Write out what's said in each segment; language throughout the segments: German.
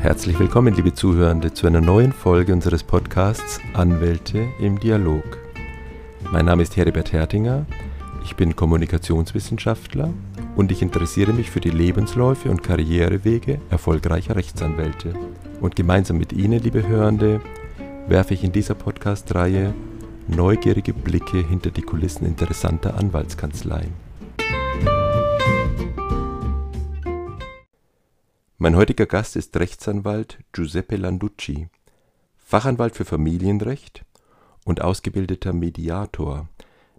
Herzlich willkommen, liebe Zuhörende, zu einer neuen Folge unseres Podcasts Anwälte im Dialog. Mein Name ist Heribert Hertinger, ich bin Kommunikationswissenschaftler und ich interessiere mich für die Lebensläufe und Karrierewege erfolgreicher Rechtsanwälte. Und gemeinsam mit Ihnen, liebe Hörende, werfe ich in dieser Podcast-Reihe neugierige Blicke hinter die Kulissen interessanter Anwaltskanzleien. Mein heutiger Gast ist Rechtsanwalt Giuseppe Landucci, Fachanwalt für Familienrecht und ausgebildeter Mediator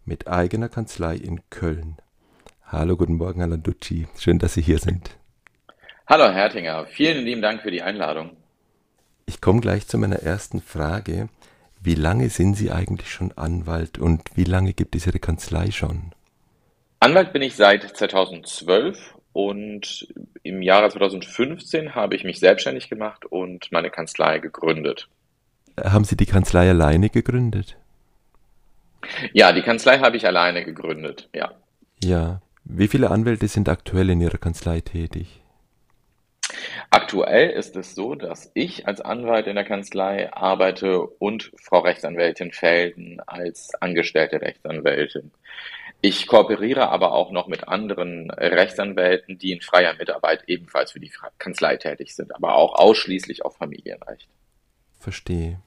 mit eigener Kanzlei in Köln. Hallo, guten Morgen, Herr Landucci. Schön, dass Sie hier sind. Hallo, Herr Hertinger. Vielen lieben Dank für die Einladung. Ich komme gleich zu meiner ersten Frage. Wie lange sind Sie eigentlich schon Anwalt und wie lange gibt es Ihre Kanzlei schon? Anwalt bin ich seit 2012 und im Jahre 2015 habe ich mich selbstständig gemacht und meine Kanzlei gegründet. Haben Sie die Kanzlei alleine gegründet? Ja, die Kanzlei habe ich alleine gegründet, ja. Ja. Wie viele Anwälte sind aktuell in Ihrer Kanzlei tätig? Aktuell ist es so, dass ich als Anwalt in der Kanzlei arbeite und Frau Rechtsanwältin Felden als angestellte Rechtsanwältin. Ich kooperiere aber auch noch mit anderen Rechtsanwälten, die in freier Mitarbeit ebenfalls für die Kanzlei tätig sind, aber auch ausschließlich auf Familienrecht. Verstehe.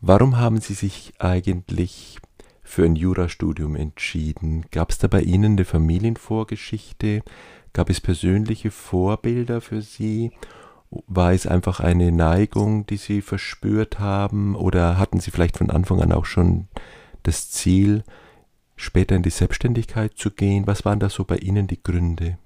Warum haben Sie sich eigentlich für ein Jurastudium entschieden? Gab es da bei Ihnen eine Familienvorgeschichte? Gab es persönliche Vorbilder für Sie? War es einfach eine Neigung, die Sie verspürt haben? Oder hatten Sie vielleicht von Anfang an auch schon das Ziel, später in die Selbstständigkeit zu gehen? Was waren da so bei Ihnen die Gründe?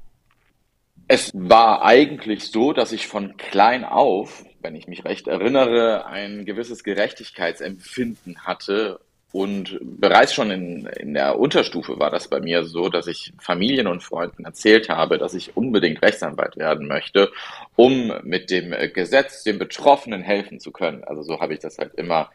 Es war eigentlich so, dass ich von klein auf, wenn ich mich recht erinnere, ein gewisses Gerechtigkeitsempfinden hatte. Und bereits schon in, in der Unterstufe war das bei mir so, dass ich Familien und Freunden erzählt habe, dass ich unbedingt Rechtsanwalt werden möchte, um mit dem Gesetz den Betroffenen helfen zu können. Also so habe ich das halt immer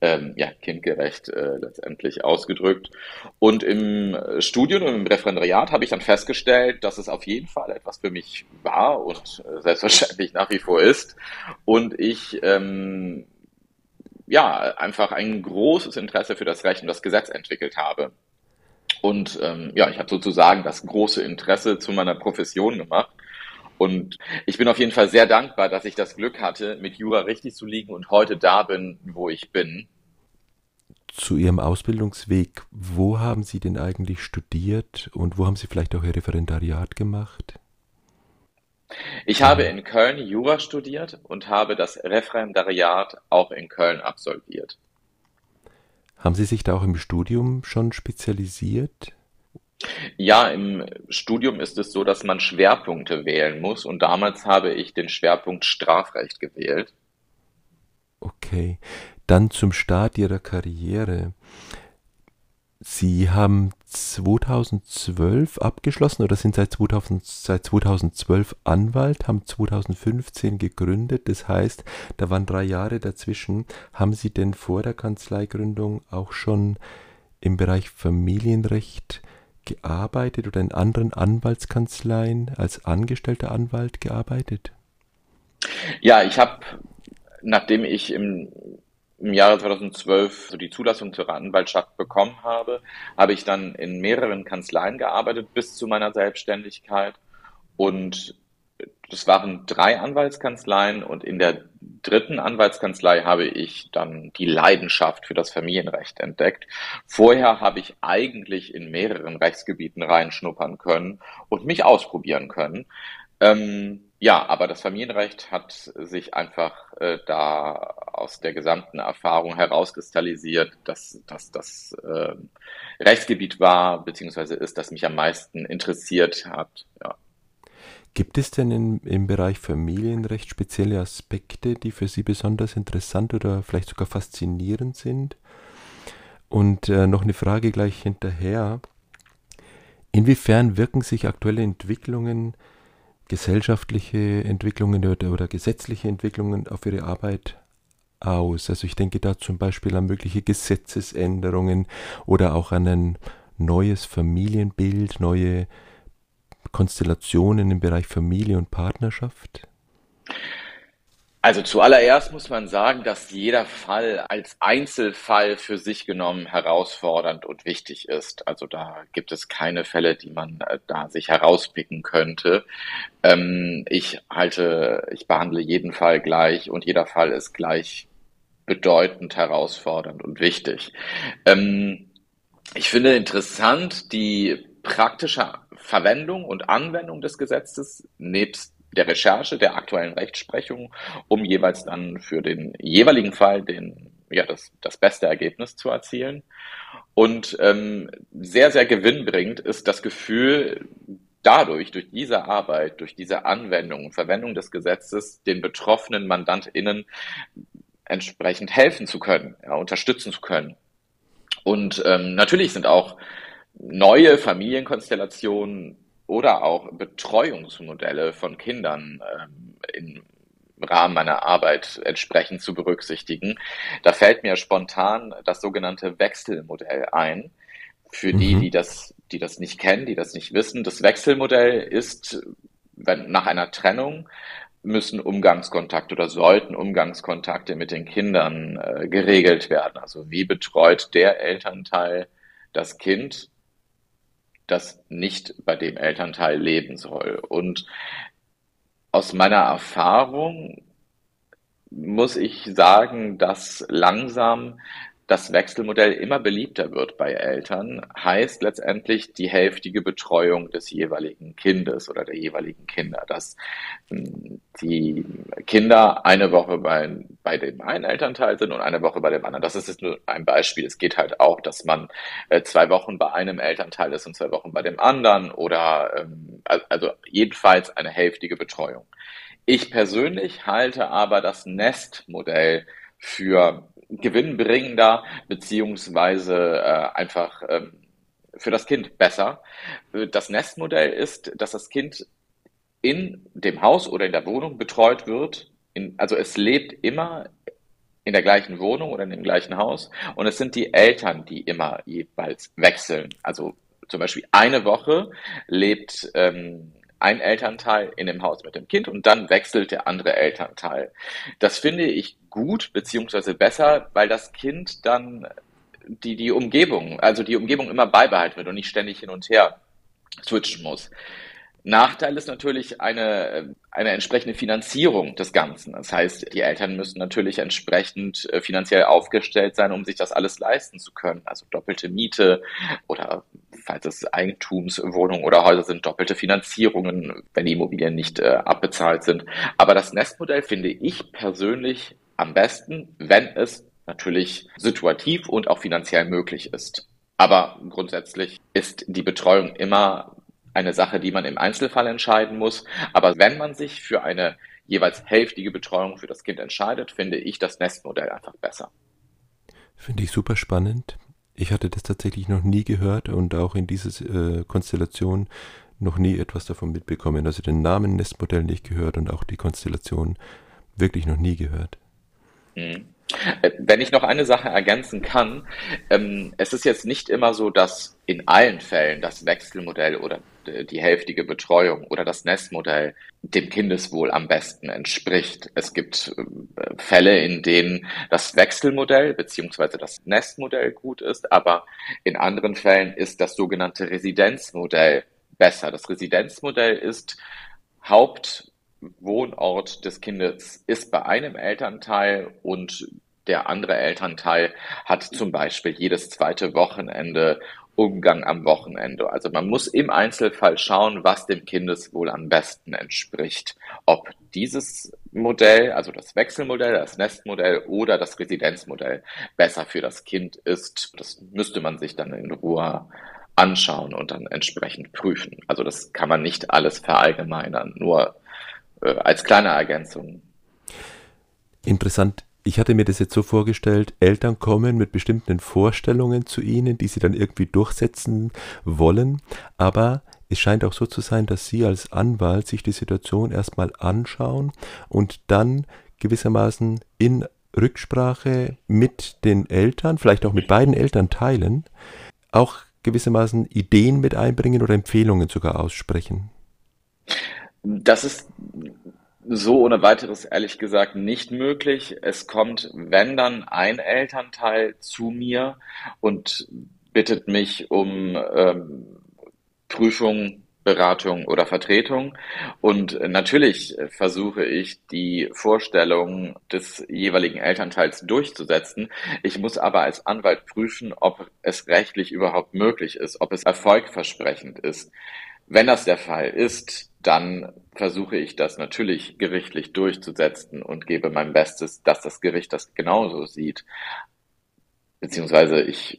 ähm, ja, kindgerecht äh, letztendlich ausgedrückt. Und im Studium und im Referendariat habe ich dann festgestellt, dass es auf jeden Fall etwas für mich war und äh, selbstverständlich nach wie vor ist. Und ich ähm, ja einfach ein großes Interesse für das Recht und das Gesetz entwickelt habe. Und ähm, ja, ich habe sozusagen das große Interesse zu meiner Profession gemacht und ich bin auf jeden Fall sehr dankbar, dass ich das Glück hatte, mit Jura richtig zu liegen und heute da bin, wo ich bin. Zu Ihrem Ausbildungsweg, wo haben Sie denn eigentlich studiert und wo haben Sie vielleicht auch Ihr Referendariat gemacht? Ich habe in Köln Jura studiert und habe das Referendariat auch in Köln absolviert. Haben Sie sich da auch im Studium schon spezialisiert? Ja, im Studium ist es so, dass man Schwerpunkte wählen muss und damals habe ich den Schwerpunkt Strafrecht gewählt. Okay, dann zum Start Ihrer Karriere. Sie haben 2012 abgeschlossen oder sind seit, 2000, seit 2012 Anwalt, haben 2015 gegründet. Das heißt, da waren drei Jahre dazwischen. Haben Sie denn vor der Kanzleigründung auch schon im Bereich Familienrecht gearbeitet oder in anderen Anwaltskanzleien als angestellter Anwalt gearbeitet? Ja, ich habe, nachdem ich im, im Jahre 2012 so die Zulassung zur Anwaltschaft bekommen habe, habe ich dann in mehreren Kanzleien gearbeitet bis zu meiner Selbstständigkeit und das waren drei Anwaltskanzleien und in der dritten Anwaltskanzlei habe ich dann die Leidenschaft für das Familienrecht entdeckt. Vorher habe ich eigentlich in mehreren Rechtsgebieten reinschnuppern können und mich ausprobieren können. Ähm, ja, aber das Familienrecht hat sich einfach äh, da aus der gesamten Erfahrung herauskristallisiert, dass, dass das äh, Rechtsgebiet war, beziehungsweise ist, das mich am meisten interessiert hat. Ja. Gibt es denn in, im Bereich Familienrecht spezielle Aspekte, die für Sie besonders interessant oder vielleicht sogar faszinierend sind? Und äh, noch eine Frage gleich hinterher. Inwiefern wirken sich aktuelle Entwicklungen, gesellschaftliche Entwicklungen oder, oder gesetzliche Entwicklungen auf Ihre Arbeit aus? Also ich denke da zum Beispiel an mögliche Gesetzesänderungen oder auch an ein neues Familienbild, neue Konstellationen im Bereich Familie und Partnerschaft? Also zuallererst muss man sagen, dass jeder Fall als Einzelfall für sich genommen herausfordernd und wichtig ist. Also da gibt es keine Fälle, die man äh, da sich herauspicken könnte. Ähm, ich halte, ich behandle jeden Fall gleich und jeder Fall ist gleich bedeutend herausfordernd und wichtig. Ähm, ich finde interessant die praktische Verwendung und Anwendung des Gesetzes nebst der Recherche der aktuellen Rechtsprechung, um jeweils dann für den jeweiligen Fall den, ja, das, das beste Ergebnis zu erzielen. Und ähm, sehr, sehr gewinnbringend ist das Gefühl, dadurch, durch diese Arbeit, durch diese Anwendung Verwendung des Gesetzes, den betroffenen MandantInnen entsprechend helfen zu können, ja, unterstützen zu können. Und ähm, natürlich sind auch neue Familienkonstellationen oder auch Betreuungsmodelle von Kindern ähm, im Rahmen meiner Arbeit entsprechend zu berücksichtigen. Da fällt mir spontan das sogenannte Wechselmodell ein. Für die, mhm. die das, die das nicht kennen, die das nicht wissen. Das Wechselmodell ist, wenn nach einer Trennung müssen Umgangskontakte oder sollten Umgangskontakte mit den Kindern äh, geregelt werden. Also wie betreut der Elternteil das Kind das nicht bei dem Elternteil leben soll. Und aus meiner Erfahrung muss ich sagen, dass langsam das Wechselmodell immer beliebter wird bei Eltern, heißt letztendlich die hälftige Betreuung des jeweiligen Kindes oder der jeweiligen Kinder, dass hm, die Kinder eine Woche bei, bei dem einen Elternteil sind und eine Woche bei dem anderen. Das ist jetzt nur ein Beispiel. Es geht halt auch, dass man äh, zwei Wochen bei einem Elternteil ist und zwei Wochen bei dem anderen oder ähm, also jedenfalls eine hälftige Betreuung. Ich persönlich halte aber das Nestmodell für gewinnbringender beziehungsweise äh, einfach ähm, für das Kind besser. Das Nestmodell ist, dass das Kind in dem Haus oder in der Wohnung betreut wird. In, also es lebt immer in der gleichen Wohnung oder in dem gleichen Haus und es sind die Eltern, die immer jeweils wechseln. Also zum Beispiel eine Woche lebt ähm, ein Elternteil in dem Haus mit dem Kind und dann wechselt der andere Elternteil. Das finde ich gut beziehungsweise besser, weil das Kind dann die, die Umgebung, also die Umgebung immer beibehalten wird und nicht ständig hin und her switchen muss. Nachteil ist natürlich eine, eine entsprechende Finanzierung des Ganzen. Das heißt, die Eltern müssen natürlich entsprechend äh, finanziell aufgestellt sein, um sich das alles leisten zu können. Also doppelte Miete oder falls es Eigentumswohnungen oder Häuser sind, doppelte Finanzierungen, wenn die Immobilien nicht äh, abbezahlt sind. Aber das Nestmodell finde ich persönlich am besten, wenn es natürlich situativ und auch finanziell möglich ist. Aber grundsätzlich ist die Betreuung immer eine Sache, die man im Einzelfall entscheiden muss. Aber wenn man sich für eine jeweils hälftige Betreuung für das Kind entscheidet, finde ich das Nestmodell einfach besser. Finde ich super spannend. Ich hatte das tatsächlich noch nie gehört und auch in dieser äh, Konstellation noch nie etwas davon mitbekommen. Also den Namen Nestmodell nicht gehört und auch die Konstellation wirklich noch nie gehört. Äh, wenn ich noch eine Sache ergänzen kann, ähm, es ist jetzt nicht immer so, dass in allen Fällen das Wechselmodell oder die hälftige Betreuung oder das Nestmodell dem Kindeswohl am besten entspricht. Es gibt äh, Fälle, in denen das Wechselmodell beziehungsweise das Nestmodell gut ist, aber in anderen Fällen ist das sogenannte Residenzmodell besser. Das Residenzmodell ist Haupt Wohnort des Kindes ist bei einem Elternteil und der andere Elternteil hat zum Beispiel jedes zweite Wochenende Umgang am Wochenende. Also man muss im Einzelfall schauen, was dem Kindeswohl am besten entspricht. Ob dieses Modell, also das Wechselmodell, das Nestmodell oder das Residenzmodell besser für das Kind ist, das müsste man sich dann in Ruhe anschauen und dann entsprechend prüfen. Also das kann man nicht alles verallgemeinern, nur äh, als kleine Ergänzung. Interessant. Ich hatte mir das jetzt so vorgestellt, Eltern kommen mit bestimmten Vorstellungen zu ihnen, die sie dann irgendwie durchsetzen wollen, aber es scheint auch so zu sein, dass Sie als Anwalt sich die Situation erstmal anschauen und dann gewissermaßen in Rücksprache mit den Eltern, vielleicht auch mit beiden Eltern teilen, auch gewissermaßen Ideen mit einbringen oder Empfehlungen sogar aussprechen. Das ist so ohne weiteres ehrlich gesagt nicht möglich. Es kommt, wenn dann ein Elternteil zu mir und bittet mich um ähm, Prüfung, Beratung oder Vertretung. Und natürlich versuche ich, die Vorstellung des jeweiligen Elternteils durchzusetzen. Ich muss aber als Anwalt prüfen, ob es rechtlich überhaupt möglich ist, ob es erfolgversprechend ist. Wenn das der Fall ist, dann versuche ich das natürlich gerichtlich durchzusetzen und gebe mein Bestes, dass das Gericht das genauso sieht. Beziehungsweise ich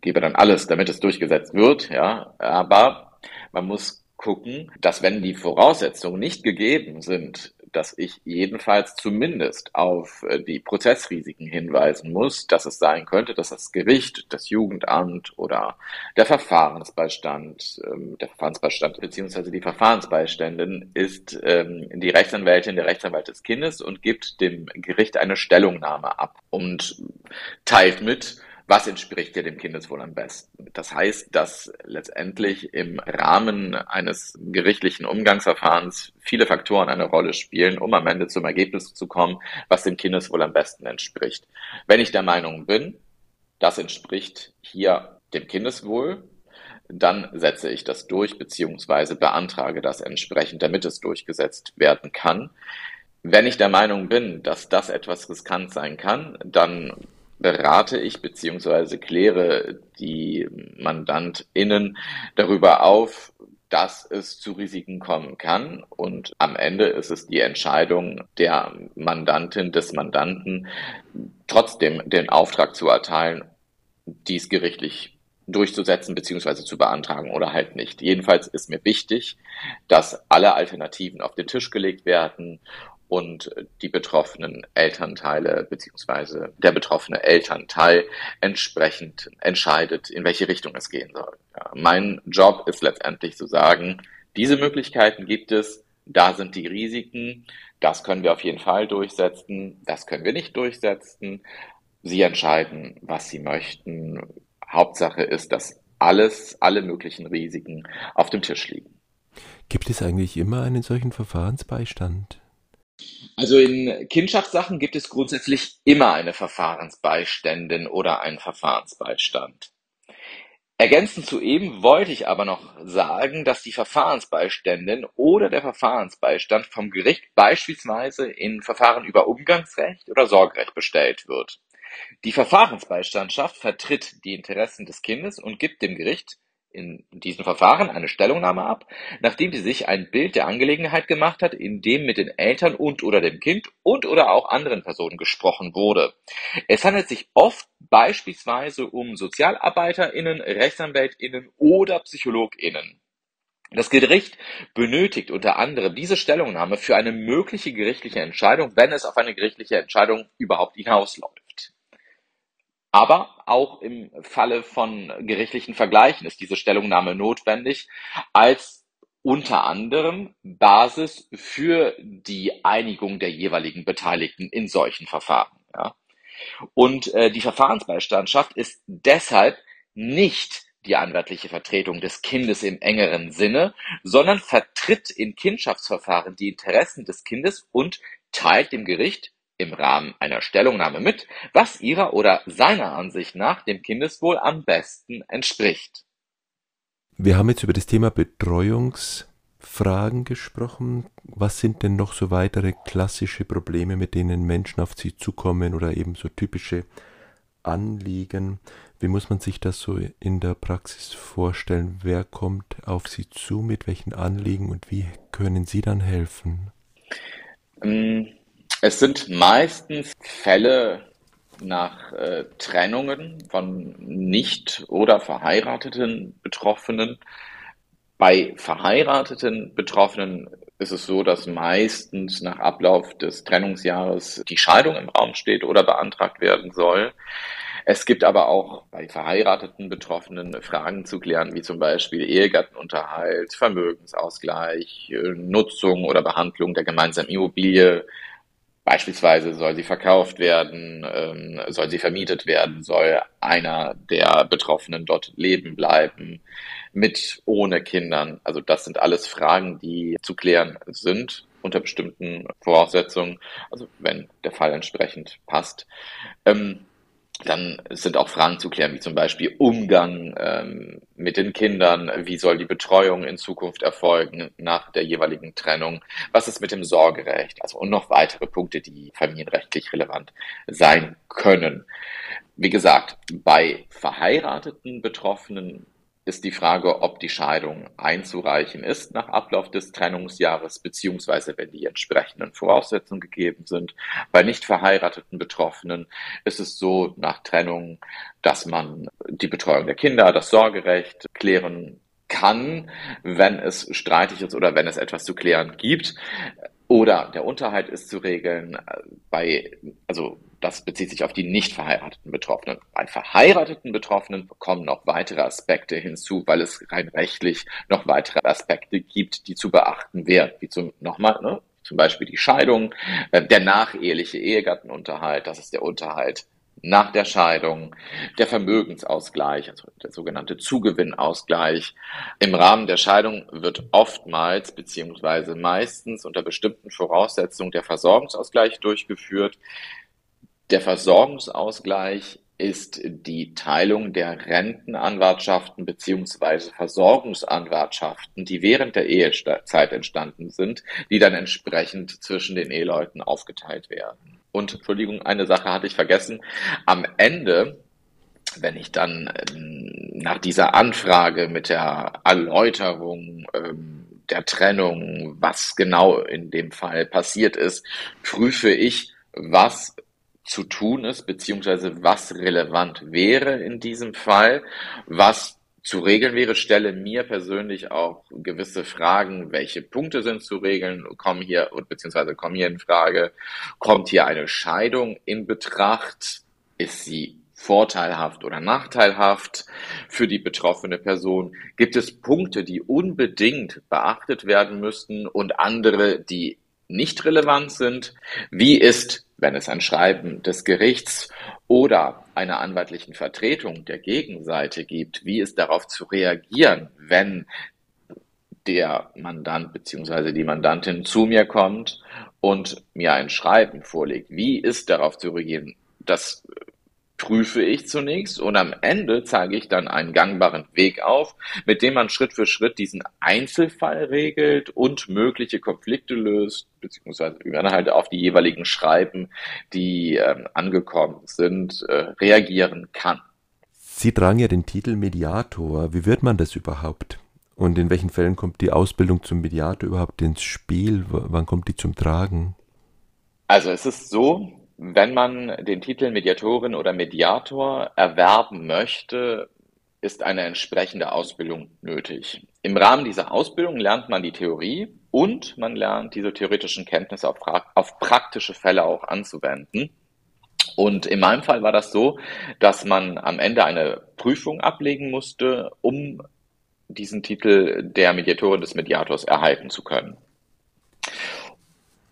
gebe dann alles, damit es durchgesetzt wird, ja. Aber man muss gucken, dass wenn die Voraussetzungen nicht gegeben sind, dass ich jedenfalls zumindest auf äh, die Prozessrisiken hinweisen muss, dass es sein könnte, dass das Gericht, das Jugendamt oder der Verfahrensbeistand, ähm, der Verfahrensbeistand beziehungsweise die Verfahrensbeiständin ist ähm, die Rechtsanwältin, der Rechtsanwalt des Kindes und gibt dem Gericht eine Stellungnahme ab und teilt mit, was entspricht dir dem Kindeswohl am besten. Das heißt, dass letztendlich im Rahmen eines gerichtlichen Umgangsverfahrens viele Faktoren eine Rolle spielen, um am Ende zum Ergebnis zu kommen, was dem Kindeswohl am besten entspricht. Wenn ich der Meinung bin, das entspricht hier dem Kindeswohl, dann setze ich das durch beziehungsweise beantrage das entsprechend, damit es durchgesetzt werden kann. Wenn ich der Meinung bin, dass das etwas riskant sein kann, dann berate ich beziehungsweise kläre die MandantInnen darüber auf, dass es zu Risiken kommen kann. Und am Ende ist es die Entscheidung der Mandantin, des Mandanten, trotzdem den Auftrag zu erteilen, dies gerichtlich durchzusetzen beziehungsweise zu beantragen oder halt nicht. Jedenfalls ist mir wichtig, dass alle Alternativen auf den Tisch gelegt werden und die betroffenen Elternteile beziehungsweise der betroffene Elternteil entsprechend entscheidet, in welche Richtung es gehen soll. Ja, mein Job ist letztendlich zu sagen, diese Möglichkeiten gibt es, da sind die Risiken, das können wir auf jeden Fall durchsetzen, das können wir nicht durchsetzen. Sie entscheiden, was Sie möchten. Hauptsache ist, dass alles, alle möglichen Risiken auf dem Tisch liegen. Gibt es eigentlich immer einen solchen Verfahrensbeistand? Also in Kindschaftssachen gibt es grundsätzlich immer eine Verfahrensbeiständin oder einen Verfahrensbeistand. Ergänzend zu eben wollte ich aber noch sagen, dass die Verfahrensbeiständin oder der Verfahrensbeistand vom Gericht beispielsweise in Verfahren über Umgangsrecht oder Sorgerecht bestellt wird. Die Verfahrensbeistandschaft vertritt die Interessen des Kindes und gibt dem Gericht in diesem Verfahren eine Stellungnahme ab, nachdem sie sich ein Bild der Angelegenheit gemacht hat, in dem mit den Eltern und/oder dem Kind und/oder auch anderen Personen gesprochen wurde. Es handelt sich oft beispielsweise um SozialarbeiterInnen, RechtsanwältInnen oder PsychologInnen. Das Gericht benötigt unter anderem diese Stellungnahme für eine mögliche gerichtliche Entscheidung, wenn es auf eine gerichtliche Entscheidung überhaupt hinausläuft. Aber auch im Falle von gerichtlichen Vergleichen ist diese Stellungnahme notwendig als unter anderem Basis für die Einigung der jeweiligen Beteiligten in solchen Verfahren. Ja. Und äh, die Verfahrensbeistandschaft ist deshalb nicht die anwaltliche Vertretung des Kindes im engeren Sinne, sondern vertritt in Kindschaftsverfahren die Interessen des Kindes und teilt dem Gericht im Rahmen einer Stellungnahme mit, was ihrer oder seiner Ansicht nach dem Kindeswohl am besten entspricht. Wir haben jetzt über das Thema Betreuungsfragen gesprochen. Was sind denn noch so weitere klassische Probleme, mit denen Menschen auf Sie zukommen oder eben so typische Anliegen? Wie muss man sich das so in der Praxis vorstellen? Wer kommt auf Sie zu, mit welchen Anliegen und wie können Sie dann helfen? Ähm es sind meistens Fälle nach äh, Trennungen von nicht oder verheirateten Betroffenen. Bei verheirateten Betroffenen ist es so, dass meistens nach Ablauf des Trennungsjahres die Scheidung im Raum steht oder beantragt werden soll. Es gibt aber auch bei verheirateten Betroffenen Fragen zu klären, wie zum Beispiel Ehegattenunterhalt, Vermögensausgleich, Nutzung oder Behandlung der gemeinsamen Immobilie, Beispielsweise soll sie verkauft werden, ähm, soll sie vermietet werden, soll einer der Betroffenen dort leben bleiben, mit, ohne Kindern. Also das sind alles Fragen, die zu klären sind unter bestimmten Voraussetzungen, also wenn der Fall entsprechend passt. Ähm, dann sind auch Fragen zu klären, wie zum Beispiel Umgang ähm, mit den Kindern, wie soll die Betreuung in Zukunft erfolgen nach der jeweiligen Trennung, was ist mit dem Sorgerecht, also und noch weitere Punkte, die familienrechtlich relevant sein können. Wie gesagt, bei verheirateten Betroffenen ist die Frage, ob die Scheidung einzureichen ist nach Ablauf des Trennungsjahres, beziehungsweise wenn die entsprechenden Voraussetzungen gegeben sind. Bei nicht verheirateten Betroffenen ist es so nach Trennung, dass man die Betreuung der Kinder, das Sorgerecht klären kann, wenn es streitig ist oder wenn es etwas zu klären gibt. Oder der Unterhalt ist zu regeln bei, also das bezieht sich auf die nicht verheirateten Betroffenen. Bei verheirateten Betroffenen kommen noch weitere Aspekte hinzu, weil es rein rechtlich noch weitere Aspekte gibt, die zu beachten wären, wie zum, nochmal, ne, zum Beispiel die Scheidung, äh, der nacheheliche Ehegattenunterhalt, das ist der Unterhalt nach der Scheidung, der Vermögensausgleich, also der sogenannte Zugewinnausgleich. Im Rahmen der Scheidung wird oftmals beziehungsweise meistens unter bestimmten Voraussetzungen der Versorgungsausgleich durchgeführt. Der Versorgungsausgleich ist die Teilung der Rentenanwartschaften beziehungsweise Versorgungsanwartschaften, die während der Ehezeit entstanden sind, die dann entsprechend zwischen den Eheleuten aufgeteilt werden. Und Entschuldigung, eine Sache hatte ich vergessen. Am Ende, wenn ich dann ähm, nach dieser Anfrage mit der Erläuterung ähm, der Trennung, was genau in dem Fall passiert ist, prüfe ich, was zu tun ist, beziehungsweise was relevant wäre in diesem Fall, was zu regeln wäre, stelle mir persönlich auch gewisse Fragen, welche Punkte sind zu regeln, kommen hier, beziehungsweise kommen hier in Frage, kommt hier eine Scheidung in Betracht, ist sie vorteilhaft oder nachteilhaft für die betroffene Person? Gibt es Punkte, die unbedingt beachtet werden müssten und andere, die nicht relevant sind? Wie ist wenn es ein Schreiben des Gerichts oder einer anwaltlichen Vertretung der Gegenseite gibt, wie ist darauf zu reagieren, wenn der Mandant bzw. die Mandantin zu mir kommt und mir ein Schreiben vorlegt. Wie ist darauf zu reagieren? Das prüfe ich zunächst und am Ende zeige ich dann einen gangbaren Weg auf, mit dem man Schritt für Schritt diesen Einzelfall regelt und mögliche Konflikte löst, beziehungsweise wie man halt auf die jeweiligen Schreiben, die ähm, angekommen sind, äh, reagieren kann. Sie tragen ja den Titel Mediator. Wie wird man das überhaupt? Und in welchen Fällen kommt die Ausbildung zum Mediator überhaupt ins Spiel? W wann kommt die zum Tragen? Also es ist so, wenn man den Titel Mediatorin oder Mediator erwerben möchte, ist eine entsprechende Ausbildung nötig. Im Rahmen dieser Ausbildung lernt man die Theorie und man lernt diese theoretischen Kenntnisse auf, auf praktische Fälle auch anzuwenden. Und in meinem Fall war das so, dass man am Ende eine Prüfung ablegen musste, um diesen Titel der Mediatorin des Mediators erhalten zu können.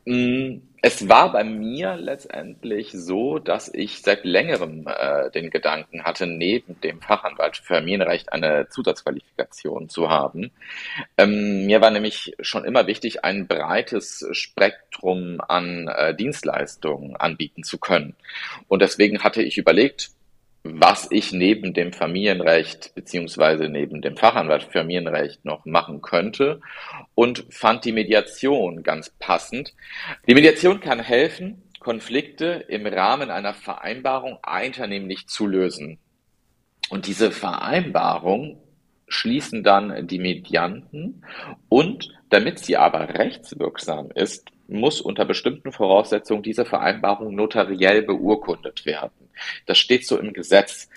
Hm, es war bei mir letztendlich so, dass ich seit längerem äh, den Gedanken hatte, neben dem Fachanwalt für Familienrecht eine Zusatzqualifikation zu haben. Ähm, mir war nämlich schon immer wichtig, ein breites Spektrum an äh, Dienstleistungen anbieten zu können. Und deswegen hatte ich überlegt, was ich neben dem Familienrecht beziehungsweise neben dem Fachanwalt Familienrecht noch machen könnte und fand die Mediation ganz passend. Die Mediation kann helfen, Konflikte im Rahmen einer Vereinbarung einvernehmlich zu lösen. Und diese Vereinbarung schließen dann die Medianten und damit sie aber rechtswirksam ist, muss unter bestimmten Voraussetzungen diese Vereinbarung notariell beurkundet werden. Das steht so im Gesetz.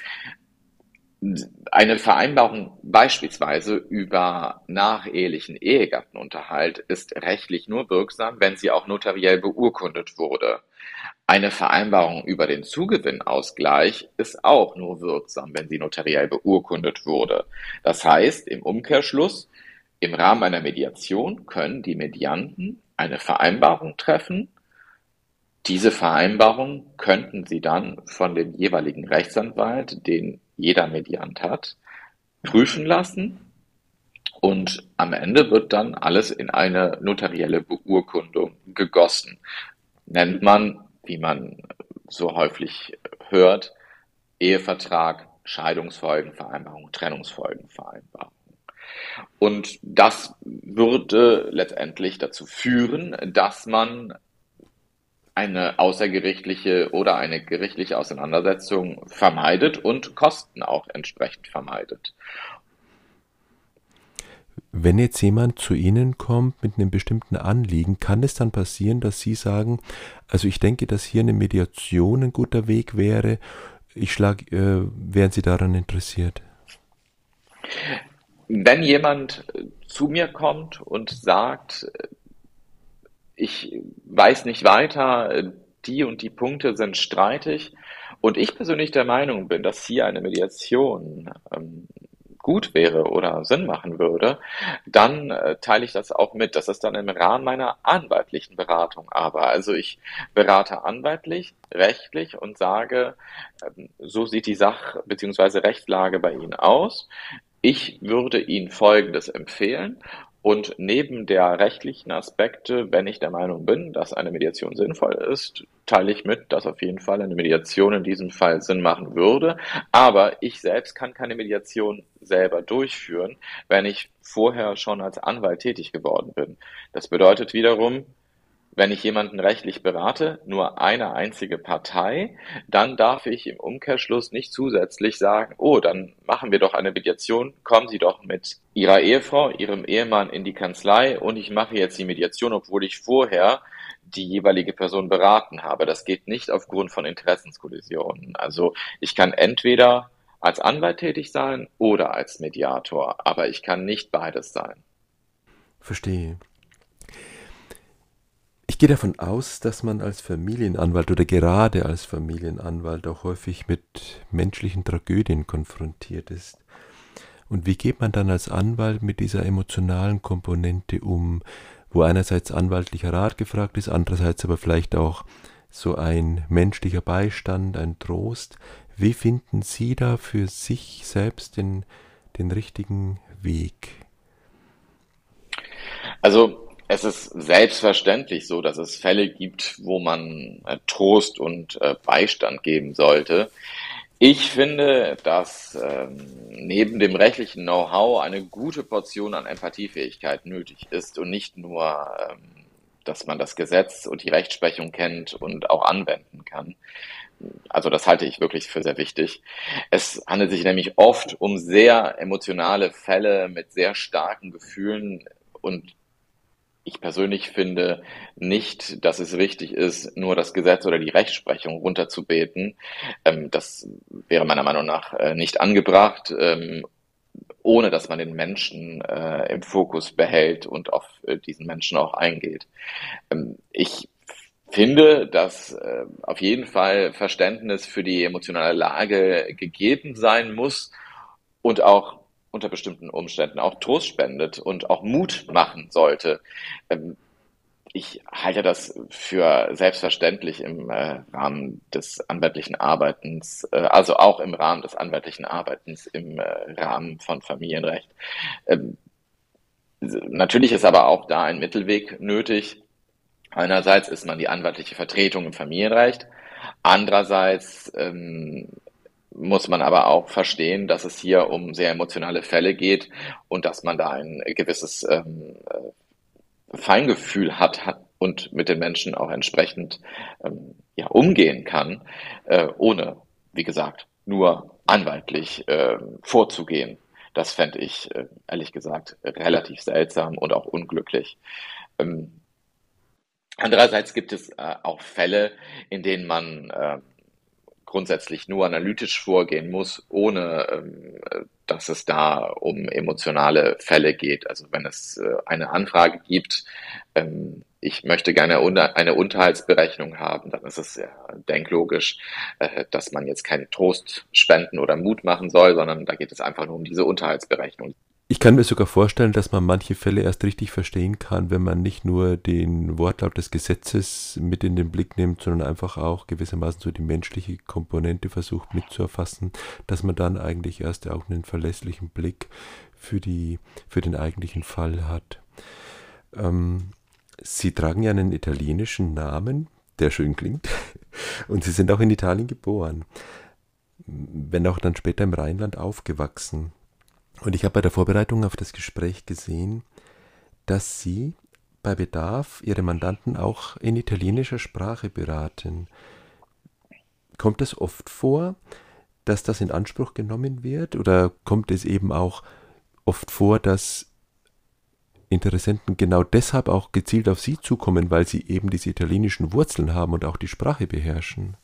Eine Vereinbarung beispielsweise über nachehelichen Ehegattenunterhalt ist rechtlich nur wirksam, wenn sie auch notariell beurkundet wurde. Eine Vereinbarung über den Zugewinnausgleich ist auch nur wirksam, wenn sie notariell beurkundet wurde. Das heißt, im Umkehrschluss, im Rahmen einer Mediation können die Medianten eine Vereinbarung treffen diese Vereinbarung könnten Sie dann von dem jeweiligen Rechtsanwalt, den jeder Mediant hat, prüfen lassen und am Ende wird dann alles in eine notarielle Beurkundung gegossen. Nennt man, wie man so häufig hört, Ehevertrag, Scheidungsfolgenvereinbarung, Trennungsfolgenvereinbarung. Und das würde letztendlich dazu führen, dass man eine außergerichtliche oder eine gerichtliche Auseinandersetzung vermeidet und Kosten auch entsprechend vermeidet. Wenn jetzt jemand zu Ihnen kommt mit einem bestimmten Anliegen, kann es dann passieren, dass Sie sagen, also ich denke, dass hier eine Mediation ein guter Weg wäre. Ich schlage, äh, wären Sie daran interessiert? Wenn jemand zu mir kommt und sagt, ich weiß nicht weiter, die und die Punkte sind streitig und ich persönlich der Meinung bin, dass hier eine Mediation ähm, gut wäre oder Sinn machen würde, dann äh, teile ich das auch mit. Das ist dann im Rahmen meiner anwaltlichen Beratung aber. Also ich berate anwaltlich, rechtlich und sage, ähm, so sieht die Sach- bzw. Rechtslage bei Ihnen aus. Ich würde Ihnen Folgendes empfehlen und neben der rechtlichen Aspekte, wenn ich der Meinung bin, dass eine Mediation sinnvoll ist, teile ich mit, dass auf jeden Fall eine Mediation in diesem Fall Sinn machen würde. Aber ich selbst kann keine Mediation selber durchführen, wenn ich vorher schon als Anwalt tätig geworden bin. Das bedeutet wiederum, wenn ich jemanden rechtlich berate, nur eine einzige Partei, dann darf ich im Umkehrschluss nicht zusätzlich sagen, oh, dann machen wir doch eine Mediation, kommen Sie doch mit Ihrer Ehefrau, Ihrem Ehemann in die Kanzlei und ich mache jetzt die Mediation, obwohl ich vorher die jeweilige Person beraten habe. Das geht nicht aufgrund von Interessenskollisionen. Also ich kann entweder als Anwalt tätig sein oder als Mediator, aber ich kann nicht beides sein. Verstehe. Ich gehe davon aus, dass man als Familienanwalt oder gerade als Familienanwalt auch häufig mit menschlichen Tragödien konfrontiert ist. Und wie geht man dann als Anwalt mit dieser emotionalen Komponente um, wo einerseits anwaltlicher Rat gefragt ist, andererseits aber vielleicht auch so ein menschlicher Beistand, ein Trost. Wie finden Sie da für sich selbst den, den richtigen Weg? Also es ist selbstverständlich so, dass es Fälle gibt, wo man äh, Trost und äh, Beistand geben sollte. Ich finde, dass ähm, neben dem rechtlichen Know-how eine gute Portion an Empathiefähigkeit nötig ist und nicht nur, ähm, dass man das Gesetz und die Rechtsprechung kennt und auch anwenden kann. Also das halte ich wirklich für sehr wichtig. Es handelt sich nämlich oft um sehr emotionale Fälle mit sehr starken Gefühlen und ich persönlich finde nicht, dass es richtig ist, nur das Gesetz oder die Rechtsprechung runterzubeten. Ähm, das wäre meiner Meinung nach äh, nicht angebracht, ähm, ohne dass man den Menschen äh, im Fokus behält und auf äh, diesen Menschen auch eingeht. Ähm, ich finde, dass äh, auf jeden Fall Verständnis für die emotionale Lage gegeben sein muss und auch unter bestimmten Umständen auch Trost spendet und auch Mut machen sollte. Ähm, ich halte das für selbstverständlich im äh, Rahmen des anwaltlichen Arbeitens, äh, also auch im Rahmen des anwaltlichen Arbeitens im äh, Rahmen von Familienrecht. Ähm, natürlich ist aber auch da ein Mittelweg nötig. Einerseits ist man die anwaltliche Vertretung im Familienrecht. Andererseits ähm, muss man aber auch verstehen, dass es hier um sehr emotionale Fälle geht und dass man da ein gewisses ähm, äh, Feingefühl hat, hat und mit den Menschen auch entsprechend ähm, ja, umgehen kann, äh, ohne, wie gesagt, nur anwaltlich äh, vorzugehen. Das fände ich, äh, ehrlich gesagt, relativ seltsam und auch unglücklich. Ähm, andererseits gibt es äh, auch Fälle, in denen man äh, grundsätzlich nur analytisch vorgehen muss, ohne ähm, dass es da um emotionale Fälle geht. Also wenn es äh, eine Anfrage gibt, ähm, ich möchte gerne eine Unterhaltsberechnung haben, dann ist es ja denklogisch, äh, dass man jetzt keinen Trost spenden oder Mut machen soll, sondern da geht es einfach nur um diese Unterhaltsberechnung. Ich kann mir sogar vorstellen, dass man manche Fälle erst richtig verstehen kann, wenn man nicht nur den Wortlaut des Gesetzes mit in den Blick nimmt, sondern einfach auch gewissermaßen so die menschliche Komponente versucht mitzuerfassen, dass man dann eigentlich erst auch einen verlässlichen Blick für, die, für den eigentlichen Fall hat. Ähm, Sie tragen ja einen italienischen Namen, der schön klingt, und Sie sind auch in Italien geboren, wenn auch dann später im Rheinland aufgewachsen. Und ich habe bei der Vorbereitung auf das Gespräch gesehen, dass Sie bei Bedarf Ihre Mandanten auch in italienischer Sprache beraten. Kommt es oft vor, dass das in Anspruch genommen wird oder kommt es eben auch oft vor, dass Interessenten genau deshalb auch gezielt auf Sie zukommen, weil Sie eben diese italienischen Wurzeln haben und auch die Sprache beherrschen?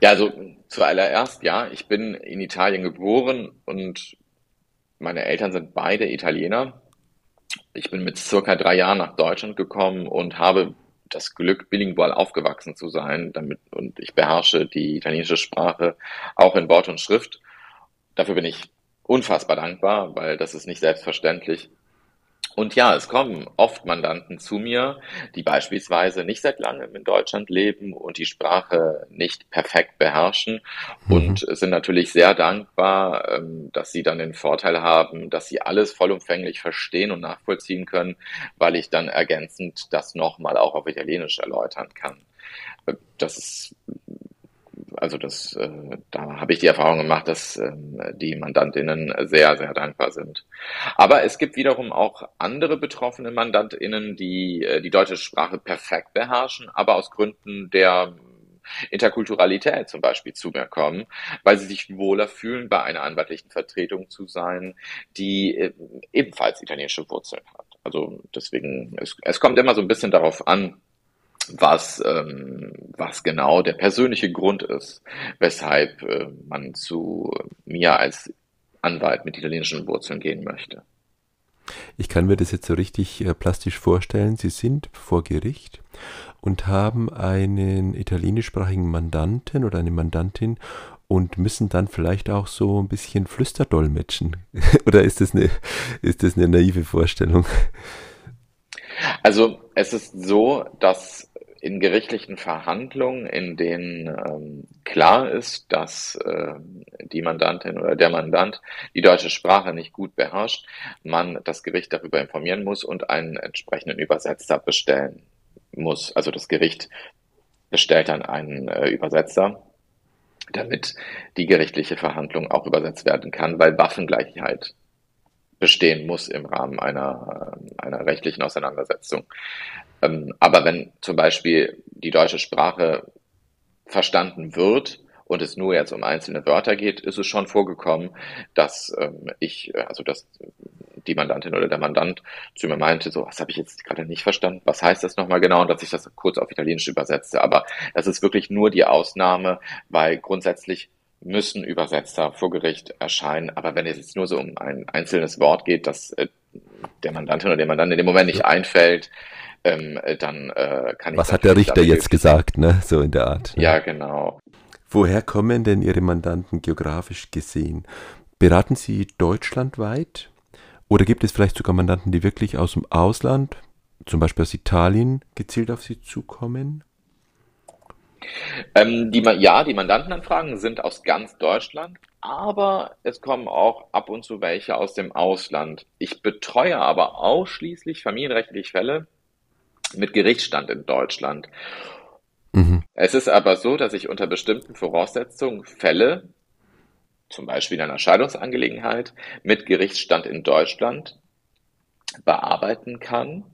Ja, also zuallererst, ja, ich bin in Italien geboren und meine Eltern sind beide Italiener. Ich bin mit circa drei Jahren nach Deutschland gekommen und habe das Glück, bilingual aufgewachsen zu sein, damit, und ich beherrsche die italienische Sprache auch in Wort und Schrift. Dafür bin ich unfassbar dankbar, weil das ist nicht selbstverständlich. Und ja, es kommen oft Mandanten zu mir, die beispielsweise nicht seit langem in Deutschland leben und die Sprache nicht perfekt beherrschen mhm. und sind natürlich sehr dankbar, ähm, dass sie dann den Vorteil haben, dass sie alles vollumfänglich verstehen und nachvollziehen können, weil ich dann ergänzend das nochmal auch auf Italienisch erläutern kann. Äh, das ist also das, äh, da habe ich die Erfahrung gemacht, dass ähm, die Mandantinnen sehr, sehr dankbar sind. Aber es gibt wiederum auch andere betroffene Mandantinnen, die äh, die deutsche Sprache perfekt beherrschen, aber aus Gründen der Interkulturalität zum Beispiel zu mir kommen, weil sie sich wohler fühlen, bei einer anwaltlichen Vertretung zu sein, die äh, ebenfalls italienische Wurzeln hat. Also deswegen, es, es kommt immer so ein bisschen darauf an, was, ähm, was genau der persönliche Grund ist, weshalb äh, man zu mir als Anwalt mit italienischen Wurzeln gehen möchte. Ich kann mir das jetzt so richtig äh, plastisch vorstellen. Sie sind vor Gericht und haben einen italienischsprachigen Mandanten oder eine Mandantin und müssen dann vielleicht auch so ein bisschen flüsterdolmetschen. oder ist das eine, ist das eine naive Vorstellung? Also es ist so, dass in gerichtlichen Verhandlungen, in denen ähm, klar ist, dass äh, die Mandantin oder der Mandant die deutsche Sprache nicht gut beherrscht, man das Gericht darüber informieren muss und einen entsprechenden Übersetzer bestellen muss. Also das Gericht bestellt dann einen äh, Übersetzer, damit die gerichtliche Verhandlung auch übersetzt werden kann, weil Waffengleichheit bestehen muss im Rahmen einer, einer rechtlichen Auseinandersetzung. Ähm, aber wenn zum Beispiel die deutsche Sprache verstanden wird und es nur jetzt um einzelne Wörter geht, ist es schon vorgekommen, dass ähm, ich, also dass die Mandantin oder der Mandant zu mir meinte, so, was habe ich jetzt gerade nicht verstanden, was heißt das nochmal genau und dass ich das kurz auf Italienisch übersetzte. Aber das ist wirklich nur die Ausnahme, weil grundsätzlich müssen Übersetzer vor Gericht erscheinen. Aber wenn es jetzt nur so um ein einzelnes Wort geht, das äh, der Mandantin oder dem Mandanten in dem Moment nicht einfällt, ähm, äh, dann äh, kann ich. Was hat der Richter jetzt gesagt, ne? So in der Art. Ne? Ja, genau. Woher kommen denn Ihre Mandanten geografisch gesehen? Beraten Sie deutschlandweit? Oder gibt es vielleicht sogar Mandanten, die wirklich aus dem Ausland, zum Beispiel aus Italien, gezielt auf Sie zukommen? Ähm, die, ja, die Mandantenanfragen sind aus ganz Deutschland, aber es kommen auch ab und zu welche aus dem Ausland. Ich betreue aber ausschließlich familienrechtliche Fälle mit Gerichtsstand in Deutschland. Mhm. Es ist aber so, dass ich unter bestimmten Voraussetzungen Fälle, zum Beispiel in einer Scheidungsangelegenheit, mit Gerichtsstand in Deutschland bearbeiten kann,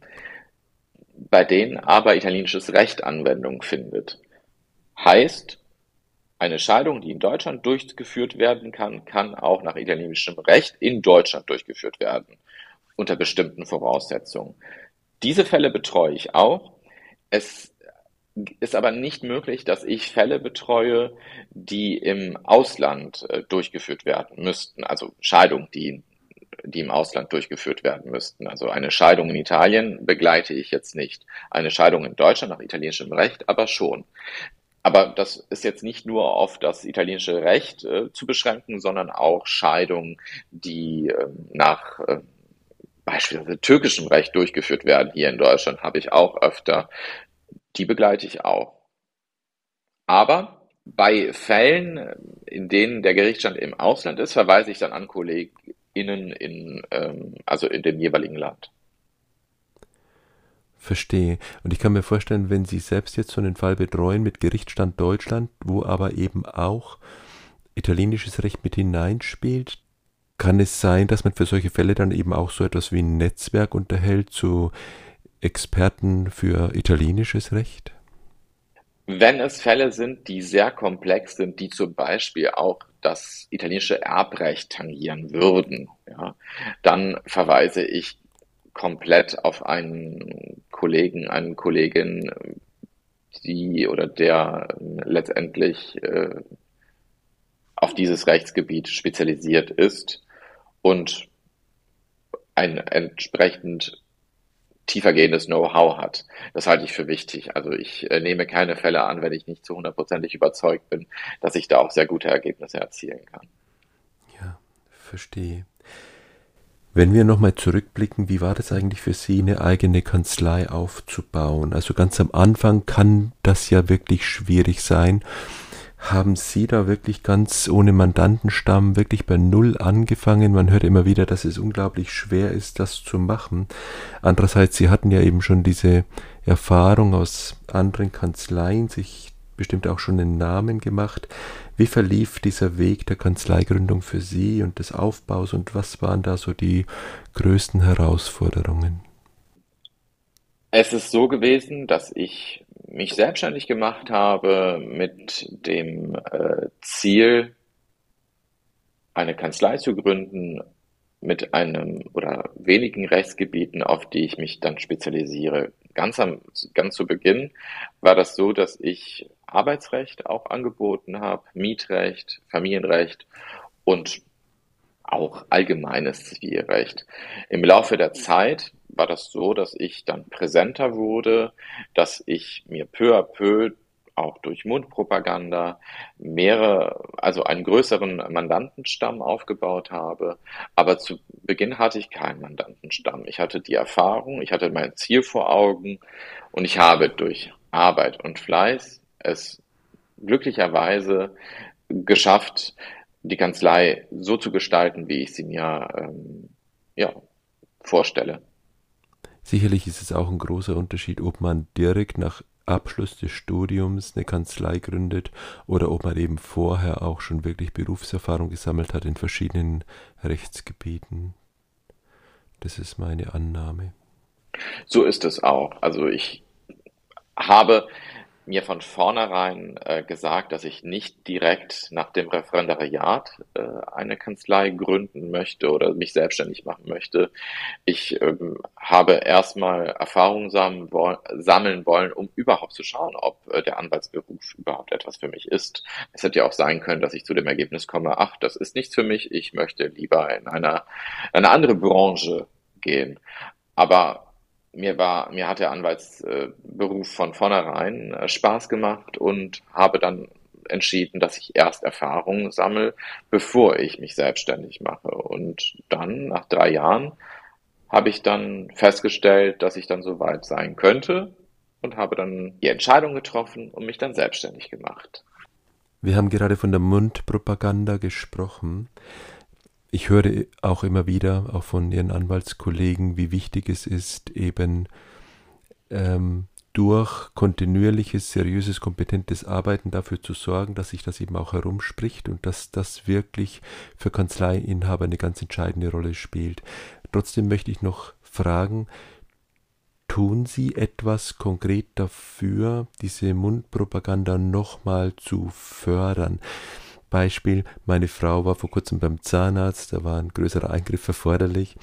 bei denen aber italienisches Recht Anwendung findet. Heißt, eine Scheidung, die in Deutschland durchgeführt werden kann, kann auch nach italienischem Recht in Deutschland durchgeführt werden, unter bestimmten Voraussetzungen. Diese Fälle betreue ich auch. Es ist aber nicht möglich, dass ich Fälle betreue, die im Ausland äh, durchgeführt werden müssten, also Scheidungen, die, die im Ausland durchgeführt werden müssten. Also eine Scheidung in Italien begleite ich jetzt nicht. Eine Scheidung in Deutschland nach italienischem Recht aber schon. Aber das ist jetzt nicht nur auf das italienische Recht äh, zu beschränken, sondern auch Scheidungen, die äh, nach äh, beispielsweise türkischem Recht durchgeführt werden hier in Deutschland, habe ich auch öfter. Die begleite ich auch. Aber bei Fällen, in denen der Gerichtsstand im Ausland ist, verweise ich dann an KollegInnen in, ähm, also in dem jeweiligen Land. Verstehe. Und ich kann mir vorstellen, wenn Sie selbst jetzt so einen Fall betreuen mit Gerichtsstand Deutschland, wo aber eben auch italienisches Recht mit hineinspielt, kann es sein, dass man für solche Fälle dann eben auch so etwas wie ein Netzwerk unterhält zu Experten für italienisches Recht? Wenn es Fälle sind, die sehr komplex sind, die zum Beispiel auch das italienische Erbrecht tangieren würden, ja, dann verweise ich komplett auf einen Kollegen, eine Kollegin, die oder der letztendlich äh, auf dieses Rechtsgebiet spezialisiert ist und ein entsprechend tiefergehendes Know-how hat. Das halte ich für wichtig. Also ich äh, nehme keine Fälle an, wenn ich nicht zu hundertprozentig überzeugt bin, dass ich da auch sehr gute Ergebnisse erzielen kann. Ja, verstehe. Wenn wir nochmal zurückblicken, wie war das eigentlich für Sie, eine eigene Kanzlei aufzubauen? Also ganz am Anfang kann das ja wirklich schwierig sein. Haben Sie da wirklich ganz ohne Mandantenstamm wirklich bei Null angefangen? Man hört immer wieder, dass es unglaublich schwer ist, das zu machen. Andererseits, Sie hatten ja eben schon diese Erfahrung aus anderen Kanzleien, sich bestimmt auch schon einen Namen gemacht. Wie verlief dieser Weg der Kanzleigründung für Sie und des Aufbaus und was waren da so die größten Herausforderungen? Es ist so gewesen, dass ich mich selbstständig gemacht habe mit dem äh, Ziel, eine Kanzlei zu gründen mit einem oder wenigen Rechtsgebieten, auf die ich mich dann spezialisiere. Ganz, am, ganz zu Beginn war das so, dass ich Arbeitsrecht auch angeboten habe, Mietrecht, Familienrecht und auch allgemeines Zivilrecht. Im Laufe der Zeit war das so, dass ich dann präsenter wurde, dass ich mir peu à peu auch durch Mundpropaganda mehrere, also einen größeren Mandantenstamm aufgebaut habe. Aber zu Beginn hatte ich keinen Mandantenstamm. Ich hatte die Erfahrung, ich hatte mein Ziel vor Augen und ich habe durch Arbeit und Fleiß es glücklicherweise geschafft, die Kanzlei so zu gestalten, wie ich sie mir ähm, ja, vorstelle. Sicherlich ist es auch ein großer Unterschied, ob man direkt nach Abschluss des Studiums eine Kanzlei gründet oder ob man eben vorher auch schon wirklich Berufserfahrung gesammelt hat in verschiedenen Rechtsgebieten. Das ist meine Annahme. So ist es auch. Also ich habe mir von vornherein äh, gesagt, dass ich nicht direkt nach dem Referendariat äh, eine Kanzlei gründen möchte oder mich selbstständig machen möchte. Ich ähm, habe erstmal Erfahrungen sammeln, sammeln wollen, um überhaupt zu schauen, ob äh, der Anwaltsberuf überhaupt etwas für mich ist. Es hätte ja auch sein können, dass ich zu dem Ergebnis komme, ach, das ist nichts für mich, ich möchte lieber in einer, eine andere Branche gehen. Aber mir war, mir hat der Anwaltsberuf von vornherein äh, Spaß gemacht und habe dann entschieden, dass ich erst Erfahrungen sammle, bevor ich mich selbstständig mache. Und dann, nach drei Jahren, habe ich dann festgestellt, dass ich dann so weit sein könnte und habe dann die Entscheidung getroffen und mich dann selbstständig gemacht. Wir haben gerade von der Mundpropaganda gesprochen. Ich höre auch immer wieder, auch von Ihren Anwaltskollegen, wie wichtig es ist, eben ähm, durch kontinuierliches, seriöses, kompetentes Arbeiten dafür zu sorgen, dass sich das eben auch herumspricht und dass das wirklich für Kanzleiinhaber eine ganz entscheidende Rolle spielt. Trotzdem möchte ich noch fragen, tun Sie etwas konkret dafür, diese Mundpropaganda nochmal zu fördern? Beispiel, meine Frau war vor kurzem beim Zahnarzt, da war ein größerer Eingriff erforderlich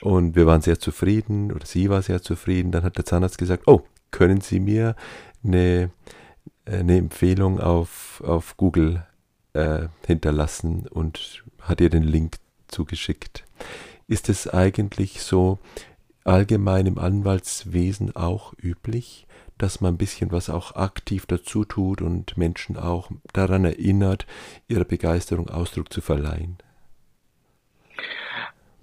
und wir waren sehr zufrieden oder sie war sehr zufrieden. Dann hat der Zahnarzt gesagt, oh, können Sie mir eine, eine Empfehlung auf, auf Google äh, hinterlassen und hat ihr den Link zugeschickt. Ist es eigentlich so allgemein im Anwaltswesen auch üblich, dass man ein bisschen was auch aktiv dazu tut und Menschen auch daran erinnert, ihrer Begeisterung Ausdruck zu verleihen?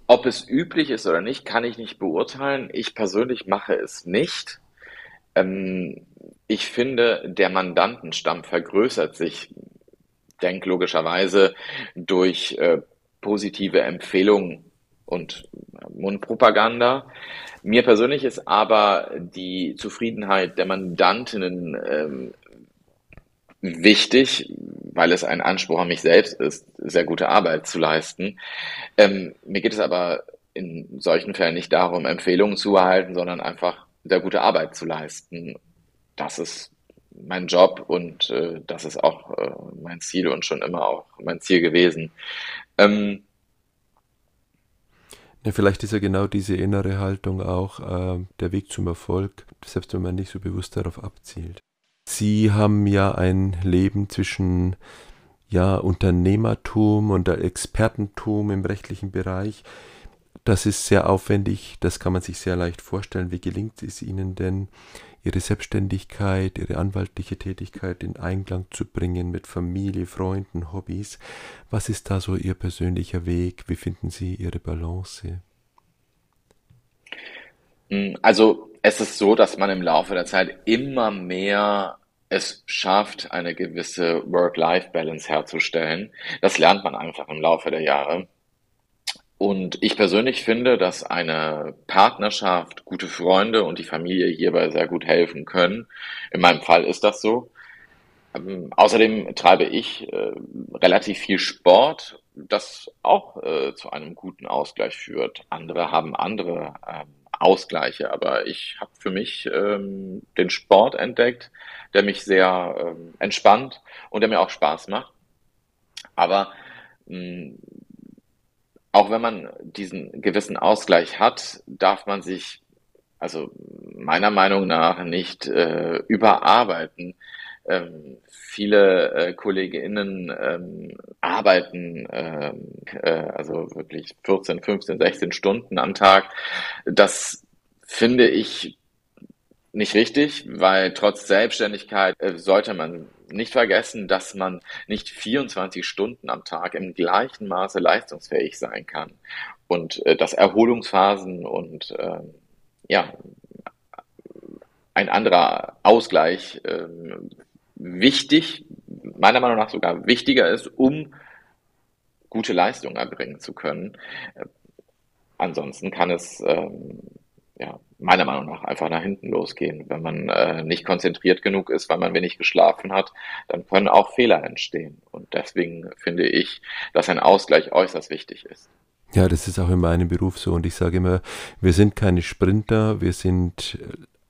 Ob es üblich ist oder nicht, kann ich nicht beurteilen. Ich persönlich mache es nicht. Ähm, ich finde, der Mandantenstamm vergrößert sich, denk logischerweise, durch äh, positive Empfehlungen und Mundpropaganda. Mir persönlich ist aber die Zufriedenheit der Mandantinnen ähm, wichtig, weil es ein Anspruch an mich selbst ist, sehr gute Arbeit zu leisten. Ähm, mir geht es aber in solchen Fällen nicht darum, Empfehlungen zu erhalten, sondern einfach sehr gute Arbeit zu leisten. Das ist mein Job und äh, das ist auch äh, mein Ziel und schon immer auch mein Ziel gewesen. Ähm, ja, vielleicht ist ja genau diese innere Haltung auch äh, der Weg zum Erfolg, selbst wenn man nicht so bewusst darauf abzielt. Sie haben ja ein Leben zwischen ja, Unternehmertum und Expertentum im rechtlichen Bereich. Das ist sehr aufwendig, das kann man sich sehr leicht vorstellen. Wie gelingt es Ihnen denn, Ihre Selbstständigkeit, Ihre anwaltliche Tätigkeit in Einklang zu bringen mit Familie, Freunden, Hobbys? Was ist da so Ihr persönlicher Weg? Wie finden Sie Ihre Balance? Hm, also es ist so, dass man im Laufe der Zeit immer mehr es schafft, eine gewisse Work-Life-Balance herzustellen. Das lernt man einfach im Laufe der Jahre. Und ich persönlich finde, dass eine Partnerschaft, gute Freunde und die Familie hierbei sehr gut helfen können. In meinem Fall ist das so. Ähm, außerdem treibe ich äh, relativ viel Sport, das auch äh, zu einem guten Ausgleich führt. Andere haben andere ähm, Ausgleiche. Aber ich habe für mich ähm, den Sport entdeckt, der mich sehr ähm, entspannt und der mir auch Spaß macht. Aber mh, hm, auch wenn man diesen gewissen Ausgleich hat, darf man sich also meiner Meinung nach nicht äh, überarbeiten. Ähm, viele äh, KollegInnen ähm, arbeiten ähm, äh, also wirklich 14, 15, 16 Stunden am Tag. Das finde ich nicht richtig, weil trotz Selbstständigkeit äh, sollte man nicht vergessen, dass man nicht 24 Stunden am Tag im gleichen Maße leistungsfähig sein kann und äh, dass Erholungsphasen und äh, ja ein anderer Ausgleich äh, wichtig, meiner Meinung nach sogar wichtiger ist, um gute Leistungen erbringen zu können. Äh, ansonsten kann es ähm, ja, meiner Meinung nach einfach nach hinten losgehen. Wenn man äh, nicht konzentriert genug ist, weil man wenig geschlafen hat, dann können auch Fehler entstehen. Und deswegen finde ich, dass ein Ausgleich äußerst wichtig ist. Ja, das ist auch in meinem Beruf so. Und ich sage immer, wir sind keine Sprinter, wir sind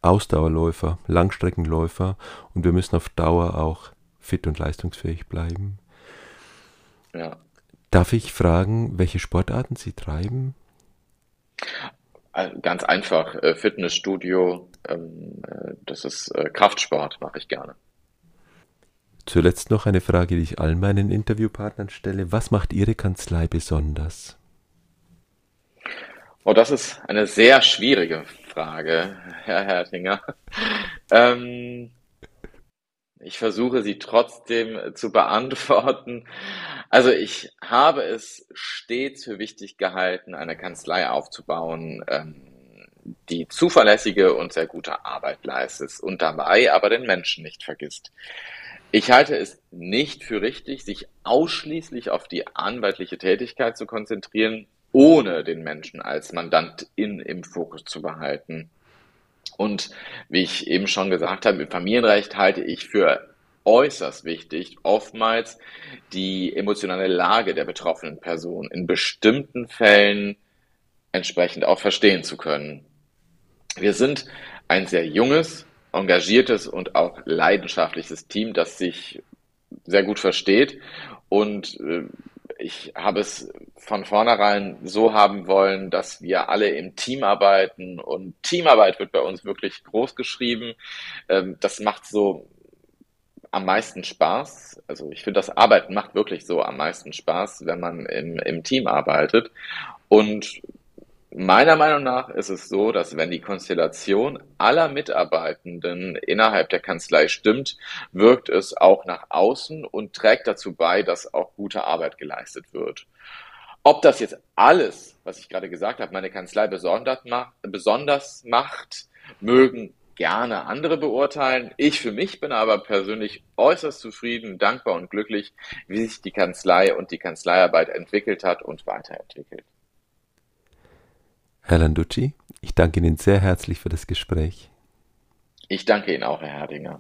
Ausdauerläufer, Langstreckenläufer und wir müssen auf Dauer auch fit und leistungsfähig bleiben. Ja. Darf ich fragen, welche Sportarten Sie treiben? Äh, ganz einfach, äh, Fitnessstudio, ähm, äh, das ist Kraftsport, mache ich gerne. Zuletzt noch eine Frage, die ich all meinen Interviewpartnern stelle. Was macht Ihre Kanzlei besonders? Oh, das ist eine sehr schwierige Frage, Herr Hertinger. Ähm, ich versuche sie trotzdem zu beantworten. Also ich habe es stets für wichtig gehalten, eine Kanzlei aufzubauen, ähm, die zuverlässige und sehr gute Arbeit leistet und dabei aber den Menschen nicht vergisst. Ich halte es nicht für richtig, sich ausschließlich auf die anwaltliche Tätigkeit zu konzentrieren, ohne den Menschen als Mandantin im Fokus zu behalten. Und wie ich eben schon gesagt habe, im Familienrecht halte ich für äußerst wichtig, oftmals die emotionale Lage der betroffenen Person in bestimmten Fällen entsprechend auch verstehen zu können. Wir sind ein sehr junges, engagiertes und auch leidenschaftliches Team, das sich sehr gut versteht und äh, ich habe es von vornherein so haben wollen, dass wir alle im Team arbeiten und Teamarbeit wird bei uns wirklich groß geschrieben. Ähm, das macht so am meisten Spaß. Also ich finde, das Arbeiten macht wirklich so am meisten Spaß, wenn man im, im Team arbeitet. Und meiner Meinung nach ist es so, dass wenn die Konstellation aller Mitarbeitenden innerhalb der Kanzlei stimmt, wirkt es auch nach außen und trägt dazu bei, dass auch gute Arbeit geleistet wird. Ob das jetzt alles, was ich gerade gesagt habe, meine Kanzlei besonders macht, mögen gerne andere beurteilen. Ich für mich bin aber persönlich äußerst zufrieden, dankbar und glücklich, wie sich die Kanzlei und die Kanzleiarbeit entwickelt hat und weiterentwickelt. Herr Landucci, ich danke Ihnen sehr herzlich für das Gespräch. Ich danke Ihnen auch, Herr Herdinger.